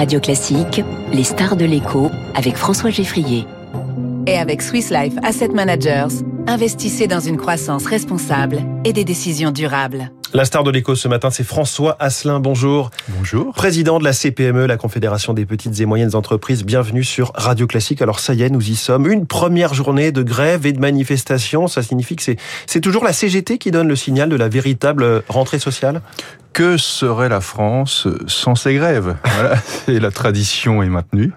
Radio Classique, les stars de l'écho avec François Geffrier. Et avec Swiss Life Asset Managers, investissez dans une croissance responsable et des décisions durables. La star de l'écho ce matin, c'est François Asselin. Bonjour. Bonjour. Président de la CPME, la Confédération des petites et moyennes entreprises. Bienvenue sur Radio Classique. Alors ça y est, nous y sommes. Une première journée de grève et de manifestation. Ça signifie que c'est toujours la CGT qui donne le signal de la véritable rentrée sociale? Que serait la France sans ces grèves? Voilà, et la tradition est maintenue.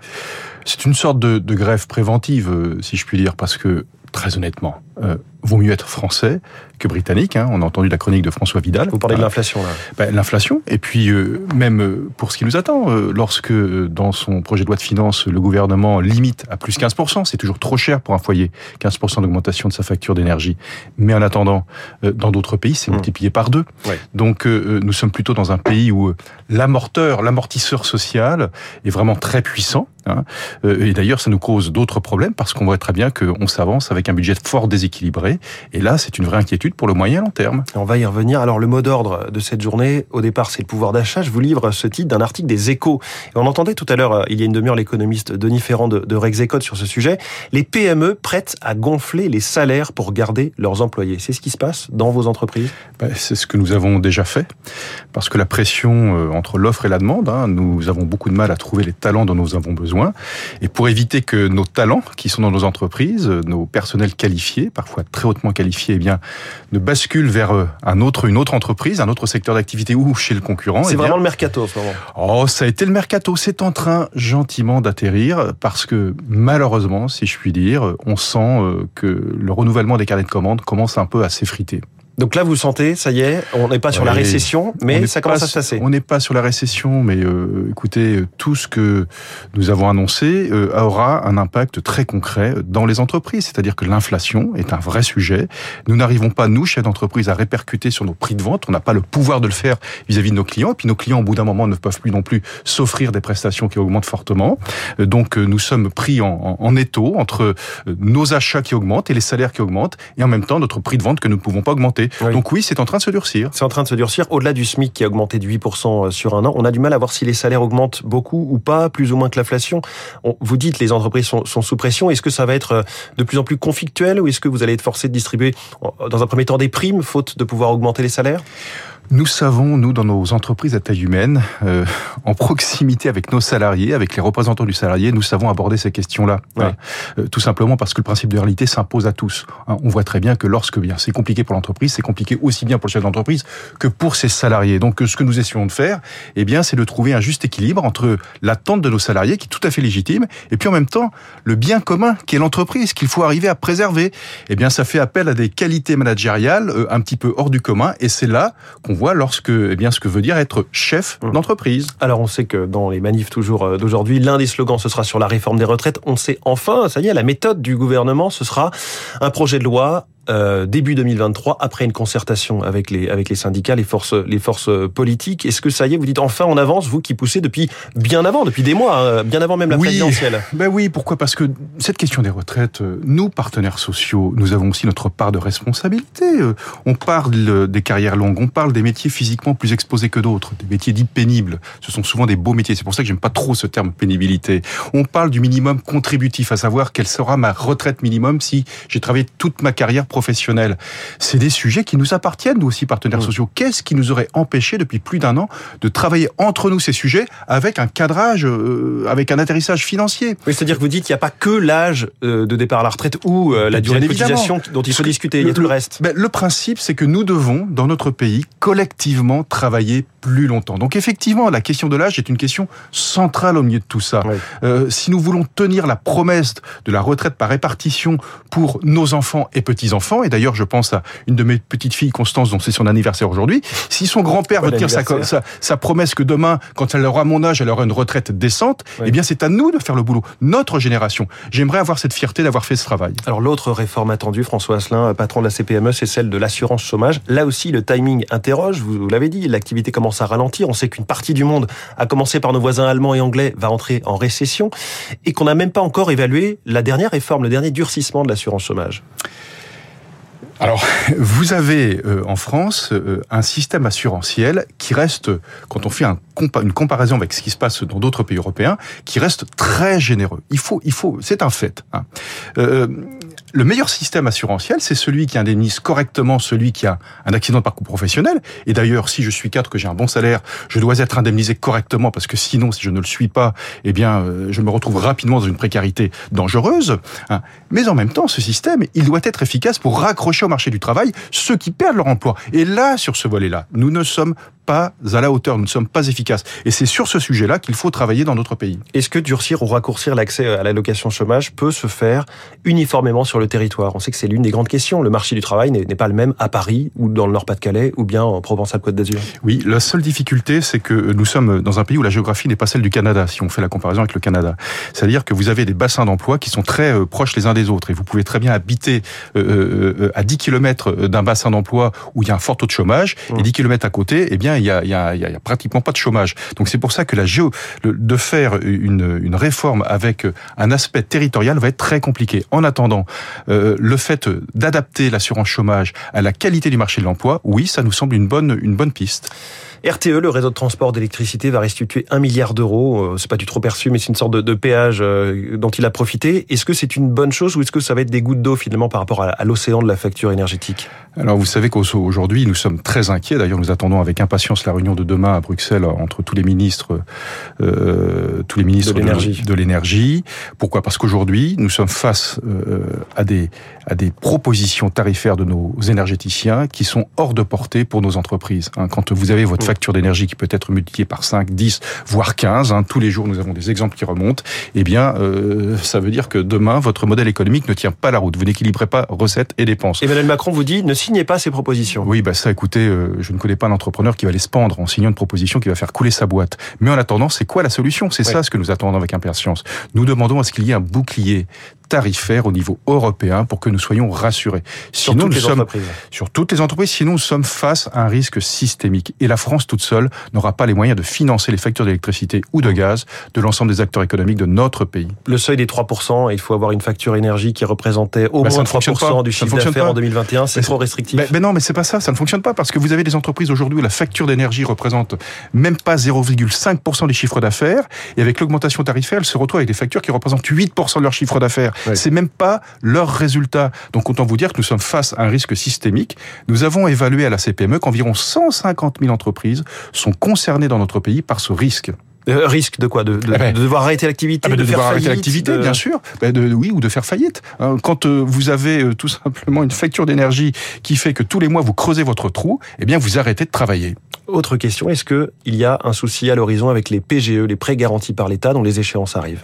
C'est une sorte de, de grève préventive, euh, si je puis dire, parce que très honnêtement, euh, vaut mieux être français que britannique. Hein. On a entendu la chronique de François Vidal. Vous parlez de l'inflation là. Ben, l'inflation, et puis euh, même euh, pour ce qui nous attend, euh, lorsque dans son projet de loi de finances, le gouvernement limite à plus 15%, c'est toujours trop cher pour un foyer, 15% d'augmentation de sa facture d'énergie. Mais en attendant, dans d'autres pays, c'est mmh. multiplié par deux. Ouais. Donc nous sommes plutôt dans un pays où l'amorteur, l'amortisseur social est vraiment très puissant. Hein. Et d'ailleurs, ça nous cause d'autres problèmes parce qu'on voit très bien qu'on s'avance avec un budget fort déséquilibré. Et là, c'est une vraie inquiétude pour le moyen long terme. On va y revenir. Alors, le mot d'ordre de cette journée, au départ, c'est le pouvoir d'achat. Je vous livre ce titre d'un article des Échos. Et on entendait tout à l'heure, il y a une demi-heure, l'économiste Denis Ferrand de, de Rexecode sur ce sujet. Les PME prêtent à gonfler les salaires pour garder leurs employés. C'est ce qui se passe dans vos entreprises? Ben, C'est ce que nous avons déjà fait. Parce que la pression euh, entre l'offre et la demande, hein, nous avons beaucoup de mal à trouver les talents dont nous avons besoin. Et pour éviter que nos talents, qui sont dans nos entreprises, nos personnels qualifiés, parfois très hautement qualifiés, eh bien, ne basculent vers euh, un autre, une autre entreprise, un autre secteur d'activité ou chez le concurrent. C'est eh vraiment le mercato en ce moment. Oh, ça a été le mercato. C'est en train gentiment d'atterrir parce que malheureusement, si je puis dire, on sent euh, que le renouvellement des carnets de commandes commence un peu à s'effriter. Donc là, vous sentez, ça y est, on n'est pas sur Ouais. la récession, mais ça commence à se passer. On n'est pas sur la récession, mais euh, écoutez, tout ce que nous avons annoncé euh, aura un impact très concret dans les entreprises. C'est-à-dire que l'inflation est un vrai sujet. Nous n'arrivons pas, nous, chefs d'entreprise, à répercuter sur nos prix de vente. On n'a pas le pouvoir de le faire vis-à-vis de nos clients. Et puis nos clients, au bout d'un moment, ne peuvent plus non plus s'offrir des prestations qui augmentent fortement. Euh, Donc euh, nous sommes pris en, en, en étau entre euh, nos achats qui augmentent et les salaires qui augmentent, et en même temps notre prix de vente que nous ne pouvons pas augmenter. Oui. Donc oui, c'est en train de se durcir. C'est en train de se durcir. Au-delà du SMIC qui a augmenté de 8% sur un an, on a du mal à voir si les salaires augmentent beaucoup ou pas, plus ou moins que l'inflation. On- Vous dites les entreprises sont, sont sous pression. Est-ce que ça va être euh, de plus en plus conflictuel ou est-ce que vous allez être forcé de distribuer, euh, dans un premier temps, des primes, faute de pouvoir augmenter les salaires? Nous savons, nous, dans nos entreprises à taille humaine, euh, en proximité avec nos salariés, avec les représentants du salarié, nous savons aborder ces questions-là. Ouais. Hein. Euh, tout simplement parce que le principe de réalité s'impose à tous. Hein, on voit très bien que lorsque bien c'est compliqué pour l'entreprise, c'est compliqué aussi bien pour le chef d'entreprise que pour ses salariés. Donc euh, ce que nous essayons de faire, eh bien, c'est de trouver un juste équilibre entre l'attente de nos salariés, qui est tout à fait légitime, et puis en même temps le bien commun qui est l'entreprise qu'il faut arriver à préserver. Eh bien, ça fait appel à des qualités managériales euh, un petit peu hors du commun, et c'est là qu'on voit lorsque, eh bien, ce que veut dire être chef Mmh. d'entreprise. Alors on sait que dans les manifs toujours euh, d'aujourd'hui, l'un des slogans ce sera sur la réforme des retraites. On sait enfin, ça y est, la méthode du gouvernement, ce sera un projet de loi euh, début 2023 après une concertation avec les avec les syndicats, les forces les forces politiques. Est-ce que ça y est, vous dites enfin on avance, vous qui poussez depuis bien avant, depuis des mois, hein, bien avant même la Oui. présidentielle. Ben oui, pourquoi? Parce que cette question des retraites, euh, nous, partenaires sociaux, nous avons aussi notre part de responsabilité. Euh, On parle des carrières longues, on parle des métiers physiquement plus exposés que d'autres, des métiers dits pénibles. Ce sont souvent des beaux métiers. C'est pour ça que j'aime pas trop ce terme pénibilité. On parle du minimum contributif, à savoir quelle sera ma retraite minimum si j'ai travaillé toute ma carrière professionnelle. C'est des sujets qui nous appartiennent, nous aussi, partenaires Mmh. sociaux. Qu'est-ce qui nous aurait empêché depuis plus d'un an de travailler entre nous ces sujets avec un cadrage, euh, avec un atterrissage financier? Oui, c'est-à-dire que vous dites qu'il n'y a pas que l'âge euh, de départ à la retraite ou euh, la durée de cotisation dont il faut discuter. Il y a tout le reste. Ben, le principe, c'est que nous devons, dans notre pays, collectivement travailler plus longtemps. Donc effectivement, la question de l'âge est une question centrale au milieu de tout ça. Oui. Euh, si nous voulons tenir la promesse de la retraite par répartition pour nos enfants et petits-enfants, et d'ailleurs je pense à une de mes petites filles, Constance, dont c'est son anniversaire aujourd'hui, si son grand-père veut tenir sa, anniversaire. sa, sa promesse que demain, quand elle aura mon âge, elle aura une retraite décente, Oui. eh bien c'est à nous de faire le boulot, notre génération. J'aimerais avoir cette fierté d'avoir fait ce travail. Alors l'autre réforme attendue, François Asselin, patron de la CPME, c'est celle de l'assurance chômage. Là aussi, le timing interroge, vous, vous l'avez dit, l'activité commence à ralentir. On sait qu'une partie du monde, à commencer par nos voisins allemands et anglais, va entrer en récession et qu'on n'a même pas encore évalué la dernière réforme, le dernier durcissement de l'assurance chômage. Alors, vous avez euh, en France euh, un système assurantiel qui reste, quand on fait un une comparaison avec ce qui se passe dans d'autres pays européens, qui reste très généreux. Il faut, il faut, c'est un fait. Hein. Euh, le meilleur système assurantiel, c'est celui qui indemnise correctement celui qui a un accident de parcours professionnel. Et d'ailleurs, si je suis cadre, que j'ai un bon salaire, je dois être indemnisé correctement parce que sinon, si je ne le suis pas, eh bien, euh, je me retrouve rapidement dans une précarité dangereuse. Hein. Mais en même temps, ce système, il doit être efficace pour raccrocher au marché du travail ceux qui perdent leur emploi. Et là, sur ce volet-là, nous ne sommes pas à la hauteur, nous ne sommes pas efficaces. Et c'est sur ce sujet-là qu'il faut travailler dans notre pays. Est-ce que durcir ou raccourcir l'accès à l'allocation chômage peut se faire uniformément sur le territoire? On sait que c'est l'une des grandes questions. Le marché du travail n'est pas le même à Paris ou dans le Nord-Pas-de-Calais ou bien en Provence-Alpes-Côte d'Azur. Oui, la seule difficulté, c'est que nous sommes dans un pays où la géographie n'est pas celle du Canada, si on fait la comparaison avec le Canada. C'est-à-dire que vous avez des bassins d'emploi qui sont très euh, proches les uns des autres et vous pouvez très bien habiter euh, euh, à 10 km d'un bassin d'emploi où il y a un fort taux de chômage et 10 mmh. km à côté, eh bien, il y a, pratiquement pas de chômage. Donc c'est pour ça que la géo, de faire une, une réforme avec un aspect territorial va être très compliqué. En attendant, euh, le fait d'adapter l'assurance chômage à la qualité du marché de l'emploi, oui, ça nous semble une bonne, une bonne piste. RTE, le réseau de transport d'électricité, va restituer un milliard d'euros. Euh, c'est pas du trop perçu, mais c'est une sorte de, péage euh, dont il a profité. Est-ce que c'est une bonne chose ou est-ce que ça va être des gouttes d'eau finalement par rapport à l'océan de la facture énergétique? Alors vous savez qu'aujourd'hui nous sommes très inquiets. D'ailleurs nous attendons avec impatience la réunion de demain à Bruxelles entre tous les ministres, euh, tous les ministres de l'énergie. Pourquoi? Parce qu'aujourd'hui nous sommes face euh, à des à des propositions tarifaires de nos énergéticiens qui sont hors de portée pour nos entreprises. Hein, quand vous avez votre facture d'énergie qui peut être multipliée par 5, 10, voire 15, hein, tous les jours nous avons des exemples qui remontent, eh bien euh, ça veut dire que demain votre modèle économique ne tient pas la route. Vous n'équilibrez pas recettes et dépenses. Emmanuel Macron vous dit ne signez pas ces propositions. Oui, bah ça écoutez, euh, je ne connais pas un entrepreneur qui va les pendre en signant une proposition qui va faire couler sa boîte. Mais en attendant, c'est quoi la solution? C'est ça ce que nous attendons avec impatience. Nous demandons à ce qu'il y ait un bouclier tarifaire au niveau européen pour que nous soyons rassurés. Sinon, sur toutes nous les sommes, entreprises. Sur toutes les entreprises, sinon nous sommes face à un risque systémique. Et la France toute seule n'aura pas les moyens de financer les factures d'électricité ou de gaz de l'ensemble des acteurs économiques de notre pays. Le seuil des 3%, il faut avoir une facture énergie qui représentait au bah, moins 3% du chiffre d'affaires en 2021. C'est trop restrictif. Mais, mais non, mais c'est pas ça. Ça ne fonctionne pas parce que vous avez des entreprises aujourd'hui où la facture d'énergie représente même pas 0,5% des chiffres d'affaires. Et avec l'augmentation tarifaire, elles se retrouvent avec des factures qui représentent 8% de leur chiffre d'affaires. C'est même pas leurs résultats. Donc autant vous dire que nous sommes face à un risque systémique. Nous avons évalué à la CPME qu'environ 150 000 entreprises sont concernées dans notre pays par ce risque. Euh, risque de quoi de, de, eh ben, devoir arrêter l'activité ah ben, de, devoir arrêter l'activité, bien sûr. Ben de, oui, ou de faire faillite. Hein, quand euh, vous avez euh, tout simplement une facture d'énergie qui fait que tous les mois vous creusez votre trou, eh bien vous arrêtez de travailler. Autre question, est-ce que il y a un souci à l'horizon avec les PGE, les prêts garantis par l'État dont les échéances arrivent?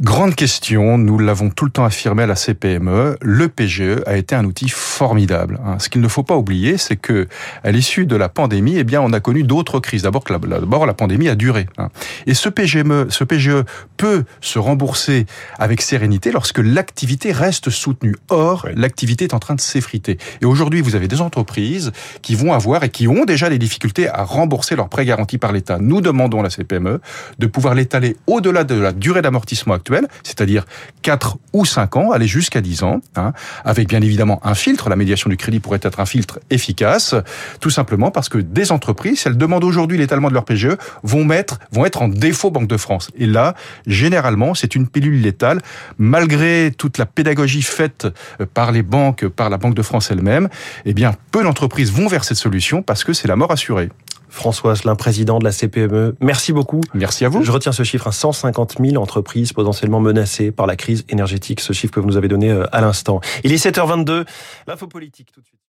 Grande question, nous l'avons tout le temps affirmé à la CPME, le PGE a été un outil formidable. Hein. Ce qu'il ne faut pas oublier, c'est que à l'issue de la pandémie, eh bien, on a connu d'autres crises. D'abord, d'abord la pandémie a duré. Hein. Et ce PGE, ce PGE peut se rembourser avec sérénité lorsque l'activité reste soutenue. Or, l'activité est en train de s'effriter. Et aujourd'hui, vous avez des entreprises qui vont avoir et qui ont déjà des difficultés à rembourser leurs prêts garantis par l'État. Nous demandons à la CPME de pouvoir l'étaler au-delà de la durée d'amortissement actuelle c'est-à-dire 4 ou 5 ans, aller jusqu'à 10 ans, hein, avec bien évidemment un filtre. La médiation du crédit pourrait être un filtre efficace, tout simplement parce que des entreprises, si elles demandent aujourd'hui l'étalement de leur PGE, vont être en défaut Banque de France. Et là, généralement, c'est une pilule létale, malgré toute la pédagogie faite euh, par les banques, par la Banque de France elle-même. Eh peu d'entreprises vont vers cette solution parce que c'est la mort assurée. François Asselin, président de la CPME. Merci beaucoup. Merci à vous. Je retiens ce chiffre, à 150 000 entreprises potentiellement menacées par la crise énergétique, ce chiffre que vous nous avez donné euh, à l'instant. Il est 7h22, l'info politique tout de suite.